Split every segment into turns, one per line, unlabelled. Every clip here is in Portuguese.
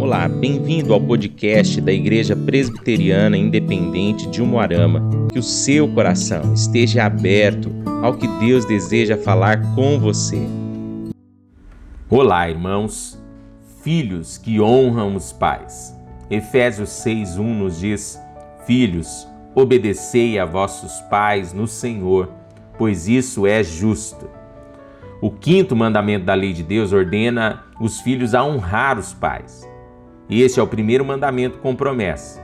Olá, bem-vindo ao podcast da Igreja Presbiteriana Independente de Umuarama. Que o seu coração esteja aberto ao que Deus deseja falar com você.
Olá, irmãos, filhos que honram os pais. Efésios 6:1 nos diz: Filhos, obedecei a vossos pais no Senhor, pois isso é justo. O quinto mandamento da lei de Deus ordena os filhos a honrar os pais. E esse é o primeiro mandamento com promessa.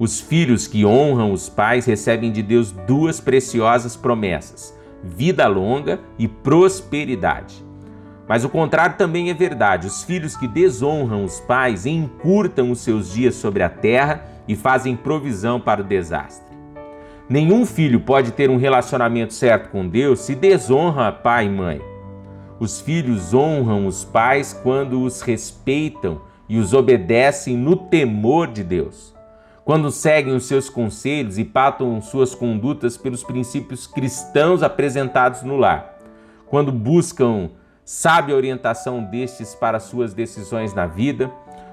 Os filhos que honram os pais recebem de Deus duas preciosas promessas: vida longa e prosperidade. Mas o contrário também é verdade. Os filhos que desonram os pais encurtam os seus dias sobre a terra e fazem provisão para o desastre. Nenhum filho pode ter um relacionamento certo com Deus se desonra pai e mãe. Os filhos honram os pais quando os respeitam e os obedecem no temor de Deus. Quando seguem os seus conselhos e patam suas condutas pelos princípios cristãos apresentados no lar. Quando buscam sábia orientação destes para suas decisões na vida,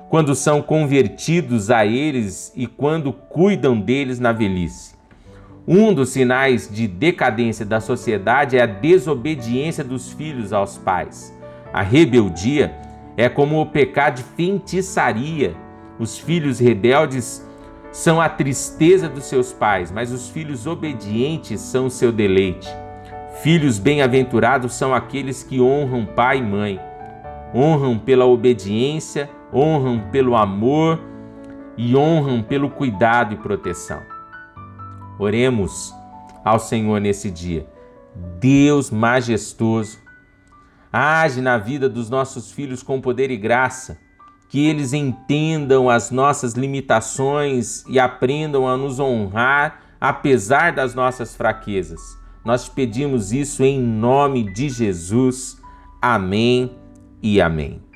quando são convertidos a eles e quando cuidam deles na velhice. Um dos sinais de decadência da sociedade é a desobediência dos filhos aos pais. A rebeldia é como o pecado de feitiçaria. Os filhos rebeldes são a tristeza dos seus pais, mas os filhos obedientes são o seu deleite. Filhos bem-aventurados são aqueles que honram pai e mãe. Honram pela obediência, honram pelo amor e honram pelo cuidado e proteção. Oremos ao Senhor nesse dia. Deus majestoso, age na vida dos nossos filhos com poder e graça, que eles entendam as nossas limitações e aprendam a nos honrar apesar das nossas fraquezas. Nós te pedimos isso em nome de Jesus. Amém e amém.